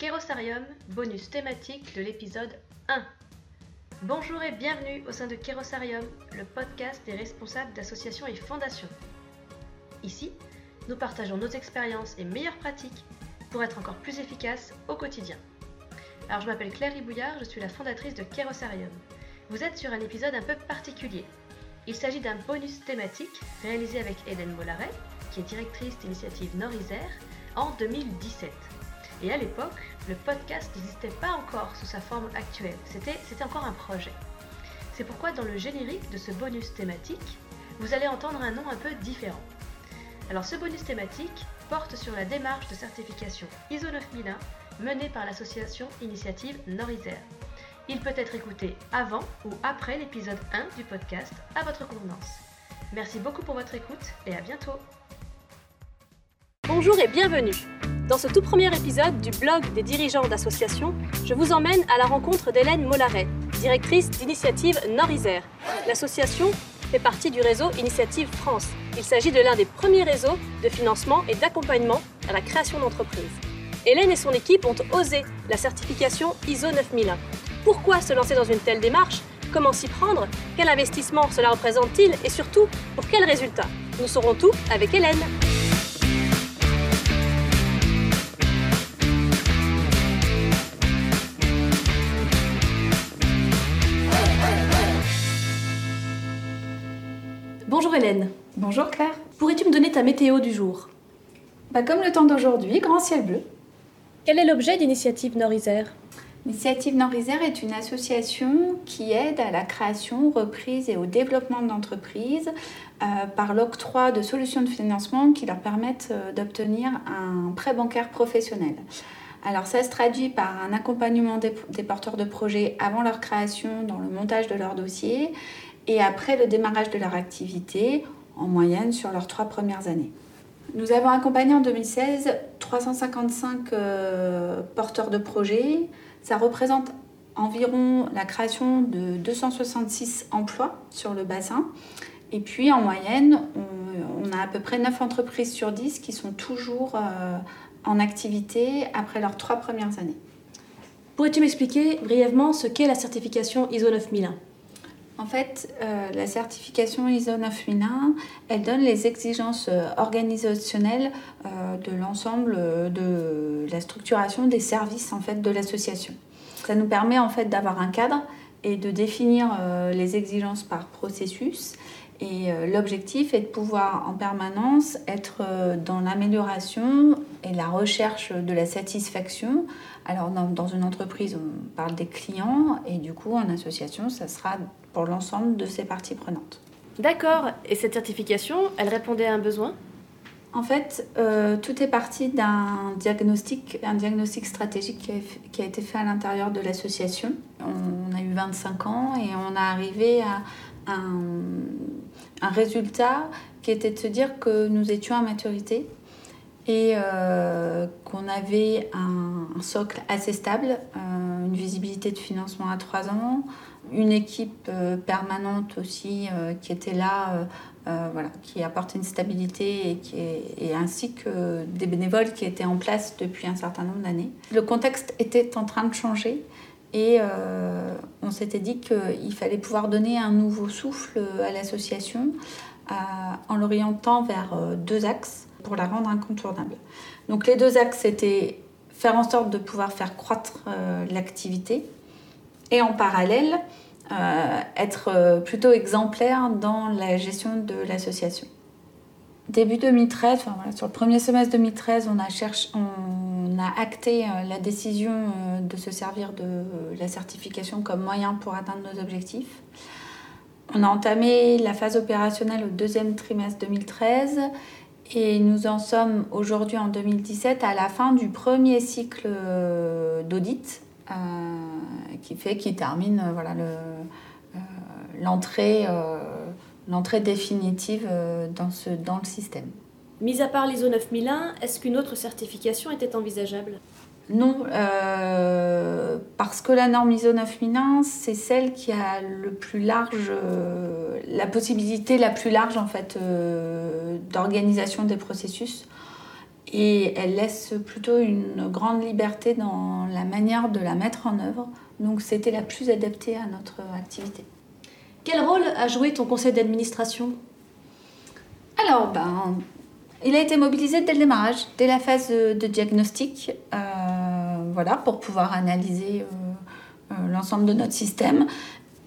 Kerosarium, bonus thématique de l'épisode 1. Bonjour et bienvenue au sein de Kerosarium, le podcast des responsables d'associations et fondations. Ici, nous partageons nos expériences et meilleures pratiques pour être encore plus efficaces au quotidien. Alors je m'appelle Claire Ribouillard, je suis la fondatrice de Kerosarium. Vous êtes sur un épisode un peu particulier. Il s'agit d'un bonus thématique réalisé avec Hélène Mollaret, qui est directrice d'initiative Nord-Isère, en 2017. Et à l'époque, le podcast n'existait pas encore sous sa forme actuelle. C'était, encore un projet. C'est pourquoi dans le générique de ce bonus thématique, vous allez entendre un nom un peu différent. Alors ce bonus thématique porte sur la démarche de certification ISO 9001 menée par l'association Initiative Nord-Isère. Il peut être écouté avant ou après l'épisode 1 du podcast à votre convenance. Merci beaucoup pour votre écoute et à bientôt. Bonjour et bienvenue. Dans ce tout premier épisode du blog des dirigeants d'associations, je vous emmène à la rencontre d'Hélène Mollaret, directrice d'Initiative Nord-Isère. L'association fait partie du réseau Initiative France. Il s'agit de l'un des premiers réseaux de financement et d'accompagnement à la création d'entreprises. Hélène et son équipe ont osé la certification ISO 9001. Pourquoi se lancer dans une telle démarche? Comment s'y prendre? Quel investissement cela représente-t-il? Et surtout, pour quels résultats Nous saurons tout avec Hélène. Bonjour Hélène. Bonjour Claire. Pourrais-tu me donner ta météo du jour? Bah, Comme le temps d'aujourd'hui, grand ciel bleu. Quel est l'objet d'Initiative Nord-Isère Initiative Nord-Isère est une association qui aide à la création, reprise et au développement d'entreprises euh, par l'octroi de solutions de financement qui leur permettent euh, d'obtenir un prêt bancaire professionnel. Alors ça se traduit par un accompagnement des, des, porteurs de projets avant leur création dans le montage de leur dossier et après le démarrage de leur activité, en moyenne sur leurs trois premières années. Nous avons accompagné en 2016 355 euh, porteurs de projets. Ça représente environ la création de 266 emplois sur le bassin. Et puis en moyenne, on, a à peu près 9 entreprises sur 10 qui sont toujours euh, en activité après leurs trois premières années. Pourrais-tu m'expliquer brièvement ce qu'est la certification ISO 9001 en fait, euh, la certification ISO 9001, elle donne les exigences euh, organisationnelles euh, de l'ensemble de la structuration des services en fait de l'association. Ça nous permet en fait d'avoir un cadre et de définir les exigences par processus. Et l'objectif est de pouvoir en permanence être dans l'amélioration et la recherche de la satisfaction. Alors dans, dans une entreprise, on parle des clients et du coup en association, ça sera pour l'ensemble de ces parties prenantes. D'accord. Et cette certification, elle répondait à un besoin? En fait, euh, tout est parti d'un diagnostic, un diagnostic stratégique qui a, qui a été fait à l'intérieur de l'association. On a eu 25 ans et on a arrivé à un, un, résultat qui était de se dire que nous étions à maturité euh, qu'on avait un, socle assez stable, euh, une visibilité de financement à 3 ans, une équipe euh, permanente aussi qui était là, voilà, qui apportait une stabilité et, ainsi que des bénévoles qui étaient en place depuis un certain nombre d'années. Le contexte était en train de changer et on s'était dit qu'il fallait pouvoir donner un nouveau souffle à l'association en l'orientant vers deux axes pour la rendre incontournable. Donc les deux axes c'était faire en sorte de pouvoir faire croître euh, l'activité et en parallèle euh, être plutôt exemplaire dans la gestion de l'association. Début 2013, enfin voilà, sur le premier semestre 2013, on a, acté euh, la décision euh, de se servir de la certification comme moyen pour atteindre nos objectifs. On a entamé la phase opérationnelle au deuxième trimestre 2013 et nous en sommes aujourd'hui en 2017 à la fin du premier cycle euh, d'audit euh, qui fait qui termine euh, voilà l'entrée le, l'entrée définitive dans, ce, dans le système. Mis à part l'ISO 9001, est-ce qu'une autre certification était envisageable? Non, euh, parce que la norme ISO 9001, c'est celle qui a le plus large, euh, la possibilité la plus large en fait euh, d'organisation des processus. et elle laisse plutôt une grande liberté dans la manière de la mettre en œuvre. Donc c'était la plus adaptée à notre activité. Quel rôle a joué ton conseil d'administration? Alors, ben, il a été mobilisé dès le démarrage, dès la phase de diagnostic, euh, voilà, pour pouvoir analyser euh, euh, l'ensemble de notre système.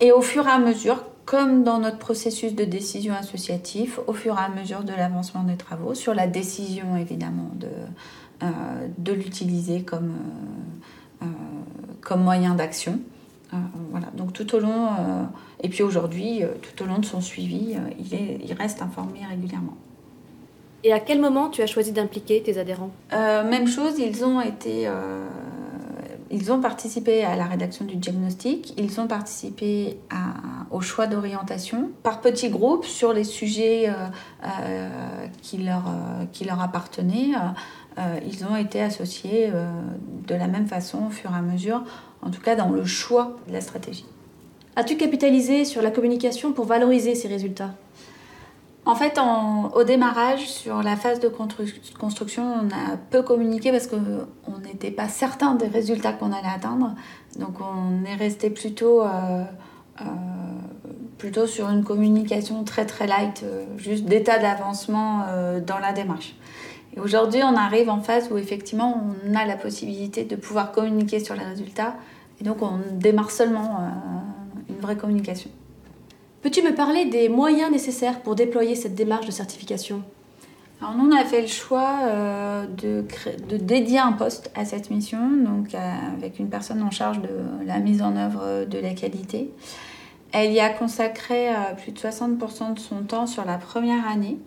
Et au fur et à mesure, comme dans notre processus de décision associatif, au fur et à mesure de l'avancement des travaux, sur la décision évidemment de, de l'utiliser comme, comme moyen d'action. voilà, donc tout au long, et puis aujourd'hui, tout au long de son suivi, il, est, il reste informé régulièrement. Et à quel moment tu as choisi d'impliquer tes adhérents? Euh, Même chose, ils ont été. Euh, ils ont participé à la rédaction du diagnostic, ils ont participé au choix d'orientation par petits groupes sur les sujets euh, qui, leur, qui leur appartenaient. ils ont été associés de la même façon au fur et à mesure, en tout cas dans le choix de la stratégie. As-tu capitalisé sur la communication pour valoriser ces résultats? En fait, au démarrage, sur la phase de construction, on a peu communiqué parce qu'on n'était pas certain des résultats qu'on allait atteindre. Donc on est resté plutôt, euh, euh, plutôt sur une communication très très light, euh, juste d'état d'avancement dans la démarche. Et aujourd'hui, on arrive en phase où effectivement on a la possibilité de pouvoir communiquer sur les résultats. Et donc on démarre seulement une vraie communication. Peux-tu me parler des moyens nécessaires pour déployer cette démarche de certification? Alors nous, on a fait le choix euh, de, dédier un poste à cette mission, donc avec une personne en charge de la mise en œuvre de la qualité. Elle y a consacré euh, plus de 60% de son temps sur la première année.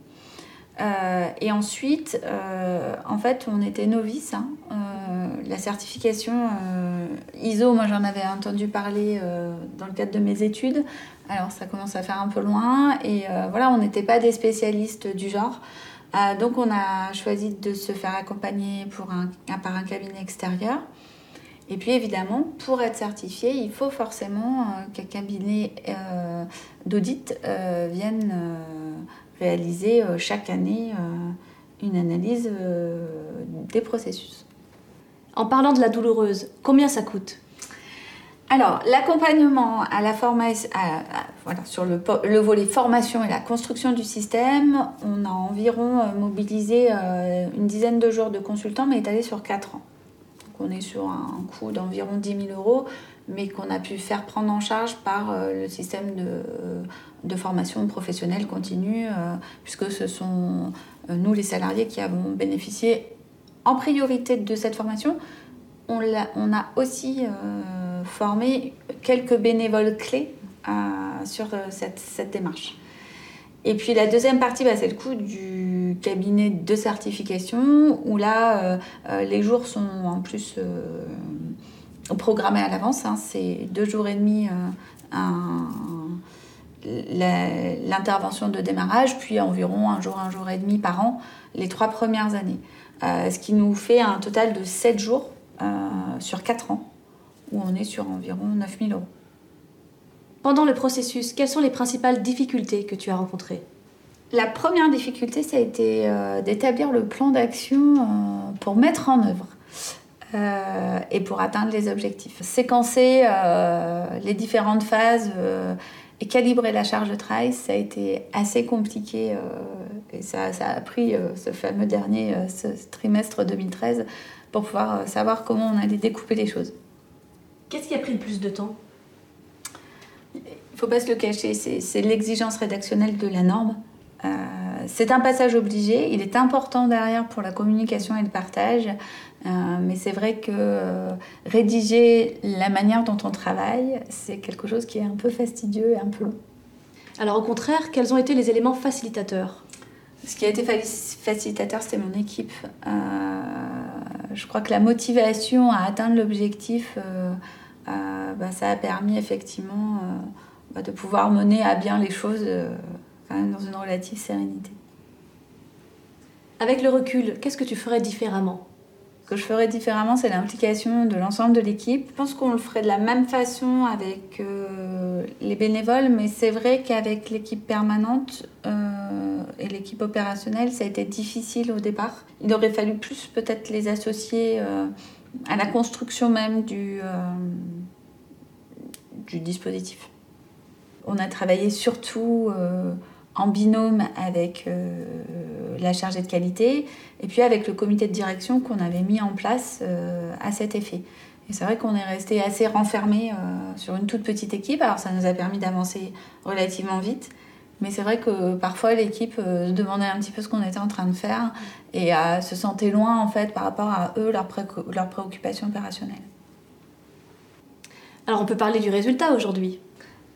Euh, et ensuite, en fait, on était novice. Hein. La certification ISO, moi j'en avais entendu parler dans le cadre de mes études. Alors ça commence à faire un peu loin et euh, voilà, on n'était pas des spécialistes du genre. Euh, donc on a choisi de se faire accompagner par un cabinet extérieur. Et puis évidemment, pour être certifié, il faut forcément euh, qu'un cabinet d'audit vienne réaliser chaque année une analyse des processus. En parlant de la douloureuse, combien ça coûte alors, l'accompagnement à la formation, sur le, le, volet formation et la construction du système, on a environ euh, mobilisé euh, une dizaine de jours de consultants, mais étalé sur 4 ans. Donc, on est sur un coût d'environ 10 000 euros, mais qu'on a pu faire prendre en charge par euh, le système de, formation professionnelle continue, puisque ce sont nous, les salariés, qui avons bénéficié en priorité de cette formation. On, a, aussi former quelques bénévoles clés euh, sur euh, cette, démarche. Et puis la deuxième partie, bah, c'est le coût du cabinet de certification, où là, euh, les jours sont en plus programmés à l'avance. Hein. c'est deux jours et demi l'intervention de démarrage, puis environ un jour, un jour et demi par an, les trois premières années. Ce qui nous fait un total de sept jours sur quatre ans où on est sur environ 9000 euros. Pendant le processus, quelles sont les principales difficultés que tu as rencontrées? La première difficulté, ça a été euh, d'établir le plan d'action euh, pour mettre en œuvre euh, et pour atteindre les objectifs. Séquencer les différentes phases et calibrer la charge de travail, ça a été assez compliqué et ça, ça, a pris ce fameux dernier ce trimestre 2013 pour pouvoir savoir comment on allait découper les choses. Qu'est-ce qui a pris le plus de temps? Il ne faut pas se le cacher, c'est l'exigence rédactionnelle de la norme. Euh, c'est un passage obligé, il est important derrière pour la communication et le partage, euh, mais c'est vrai que euh, rédiger la manière dont on travaille, c'est quelque chose qui est un peu fastidieux et un peu long. Alors au contraire, quels ont été les éléments facilitateurs? Ce qui a été facilitateur, c'était mon équipe. je crois que la motivation à atteindre l'objectif euh, bah, ça a permis effectivement euh, bah, de pouvoir mener à bien les choses euh, dans une relative sérénité. Avec le recul, qu'est-ce que tu ferais différemment? Ce que je ferais différemment, c'est l'implication de l'ensemble de l'équipe. Je pense qu'on le ferait de la même façon avec les bénévoles, mais c'est vrai qu'avec l'équipe permanente, et l'équipe opérationnelle, ça a été difficile au départ. Il aurait fallu plus peut-être les associer à la construction même du, du dispositif. On a travaillé surtout en binôme avec la chargée de qualité et puis avec le comité de direction qu'on avait mis en place à cet effet. Et c'est vrai qu'on est resté assez renfermé euh, sur une toute petite équipe. Alors ça nous a permis d'avancer relativement vite. Mais c'est vrai que parfois l'équipe euh, se demandait un petit peu ce qu'on était en train de faire et se sentait loin en fait par rapport à eux, leurs, leurs préoccupations opérationnelles. Alors on peut parler du résultat aujourd'hui.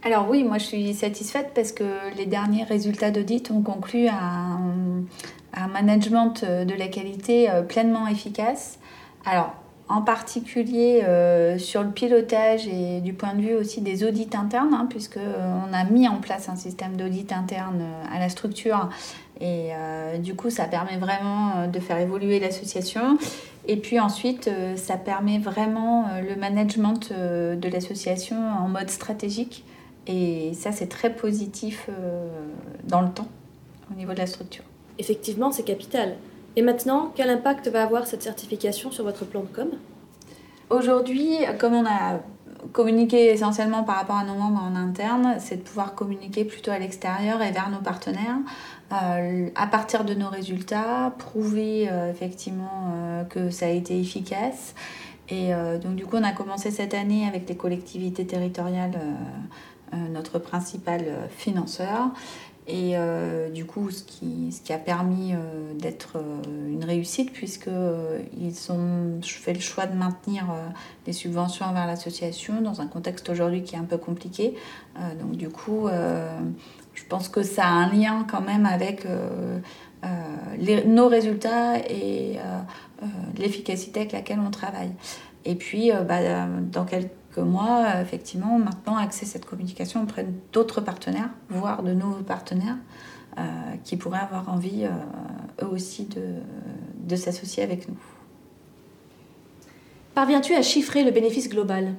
Alors oui, moi je suis satisfaite parce que les derniers résultats d'audit ont conclu à un, management de la qualité euh, pleinement efficace. Alors en particulier euh, sur le pilotage et du point de vue aussi des audits internes, hein, puisqu'on euh, a mis en place un système d'audit interne euh, à la structure et du coup ça permet vraiment de faire évoluer l'association. Et puis ensuite ça permet vraiment le management de l'association en mode stratégique et ça c'est très positif dans le temps au niveau de la structure. Effectivement c'est capital. Et maintenant, quel impact va avoir cette certification sur votre plan de com? Aujourd'hui, comme on a communiqué essentiellement par rapport à nos membres en interne, c'est de pouvoir communiquer plutôt à l'extérieur et vers nos partenaires. Euh, à partir de nos résultats, prouver euh, effectivement euh, que ça a été efficace. Et donc du coup, on a commencé cette année avec les collectivités territoriales, notre principal financeur. Et euh, du coup, ce qui, ce qui a permis euh, d'être euh, une réussite, puisqu'ils ont fait le choix de maintenir les subventions envers l'association dans un contexte aujourd'hui qui est un peu compliqué. donc du coup, je pense que ça a un lien quand même avec nos résultats et l'efficacité avec laquelle on travaille. Et puis, bah, dans quelques que moi, effectivement, maintenant, accès cette communication auprès d'autres partenaires, voire de nouveaux partenaires, euh, qui pourraient avoir envie, euh, eux aussi, de, de s'associer avec nous. Parviens-tu à chiffrer le bénéfice global?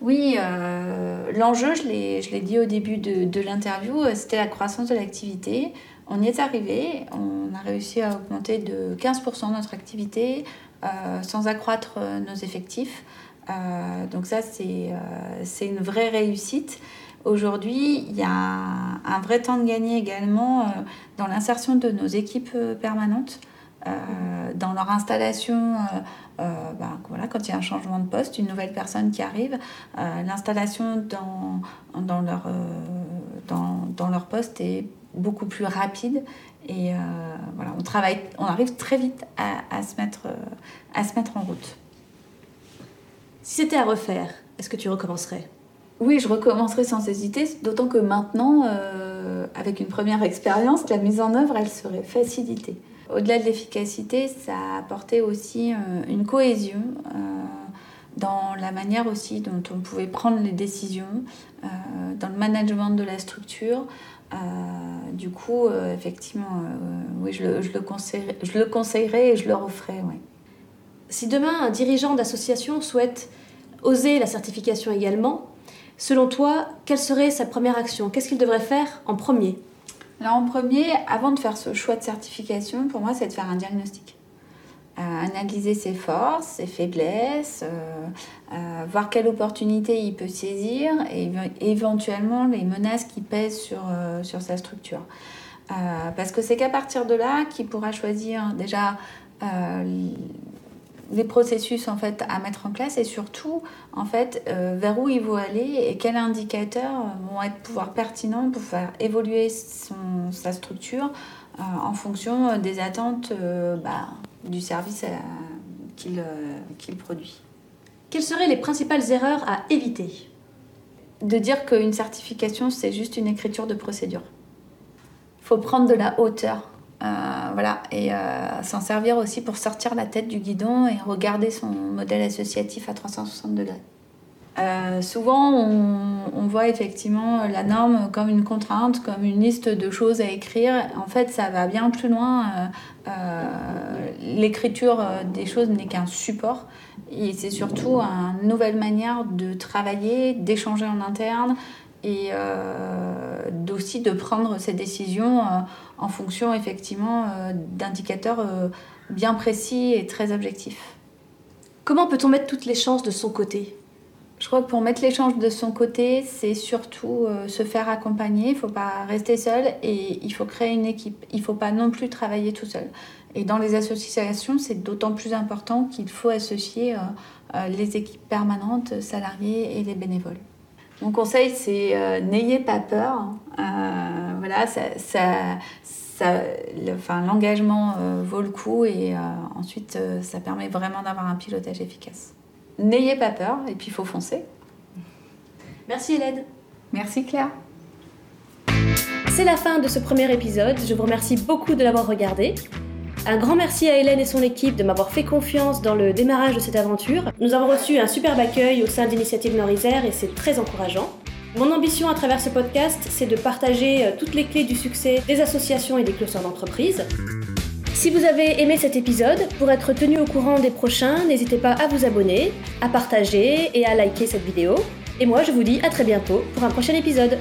Oui, euh, l'enjeu, je l'ai dit au début de, de l'interview, c'était la croissance de l'activité. On y est arrivé, on a réussi à augmenter de 15% notre activité sans accroître nos effectifs. Euh, donc ça, euh, c'est une vraie réussite. Aujourd'hui, il y a un, vrai temps de gagner également euh, dans l'insertion de nos équipes permanentes, dans leur installation. Ben, voilà, quand il y a un changement de poste, une nouvelle personne qui arrive, l'installation dans, dans, leur, dans, dans, leur poste est beaucoup plus rapide et voilà, on travaille, on arrive très vite à, se, mettre, à se mettre en route. Si c'était à refaire, est-ce que tu recommencerais? Oui, je recommencerais sans hésiter, d'autant que maintenant, euh, avec une première expérience, la mise en œuvre, elle serait facilitée. Au-delà de l'efficacité, ça a apporté aussi euh, une cohésion euh, dans la manière aussi dont on pouvait prendre les décisions, dans le management de la structure. du coup, effectivement, oui, je le, conseillerais, et je le referais. Oui. Si demain un dirigeant d'association souhaite oser la certification également, selon toi, quelle serait sa première action? Qu'est-ce qu'il devrait faire en premier? Alors en premier, avant de faire ce choix de certification, pour moi, c'est de faire un diagnostic. Euh, analyser ses forces, ses faiblesses, euh, euh, voir quelle opportunité il peut saisir et éventuellement les menaces qui pèsent sur, sur sa structure. parce que c'est qu'à partir de là qu'il pourra choisir déjà les processus en fait à mettre en place et surtout en fait euh, vers où il veut aller et quels indicateurs vont être pouvoir pertinents pour faire évoluer son, sa structure euh, en fonction des attentes euh, bah, du service qu'il produit. Quelles seraient les principales erreurs à éviter? De dire qu'une certification c'est juste une écriture de procédure. Il faut prendre de la hauteur euh, voilà, et euh, s'en servir aussi pour sortir la tête du guidon et regarder son modèle associatif à 360 degrés. Euh, souvent, on, voit effectivement la norme comme une contrainte, comme une liste de choses à écrire. En fait, ça va bien plus loin. L'écriture des choses n'est qu'un support. Et c'est surtout une nouvelle manière de travailler, d'échanger en interne et aussi de prendre ces décisions en fonction effectivement d'indicateurs bien précis et très objectifs. Comment peut-on mettre toutes les chances de son côté? Je crois que pour mettre les chances de son côté, c'est surtout euh, se faire accompagner. Il ne faut pas rester seul et il faut créer une équipe. Il ne faut pas non plus travailler tout seul. Et dans les associations, c'est d'autant plus important qu'il faut associer euh, euh, les équipes permanentes, salariés et les bénévoles. Mon conseil, c'est n'ayez pas peur. voilà, ça, l'engagement vaut le coup et ensuite, ça permet vraiment d'avoir un pilotage efficace n'ayez pas peur et puis il faut foncer. Merci Hélène. Merci Claire. C'est la fin de ce premier épisode. Je vous remercie beaucoup de l'avoir regardé. Un grand merci à Hélène et son équipe de m'avoir fait confiance dans le démarrage de cette aventure. Nous avons reçu un superbe accueil au sein d'Initiative Nord-Isère et c'est très encourageant. Mon ambition à travers ce podcast, c'est de partager euh, toutes les clés du succès des associations et des clusters d'entreprise. Si vous avez aimé cet épisode, pour être tenu au courant des prochains, n'hésitez pas à vous abonner, à partager et à liker cette vidéo. Et moi, je vous dis à très bientôt pour un prochain épisode.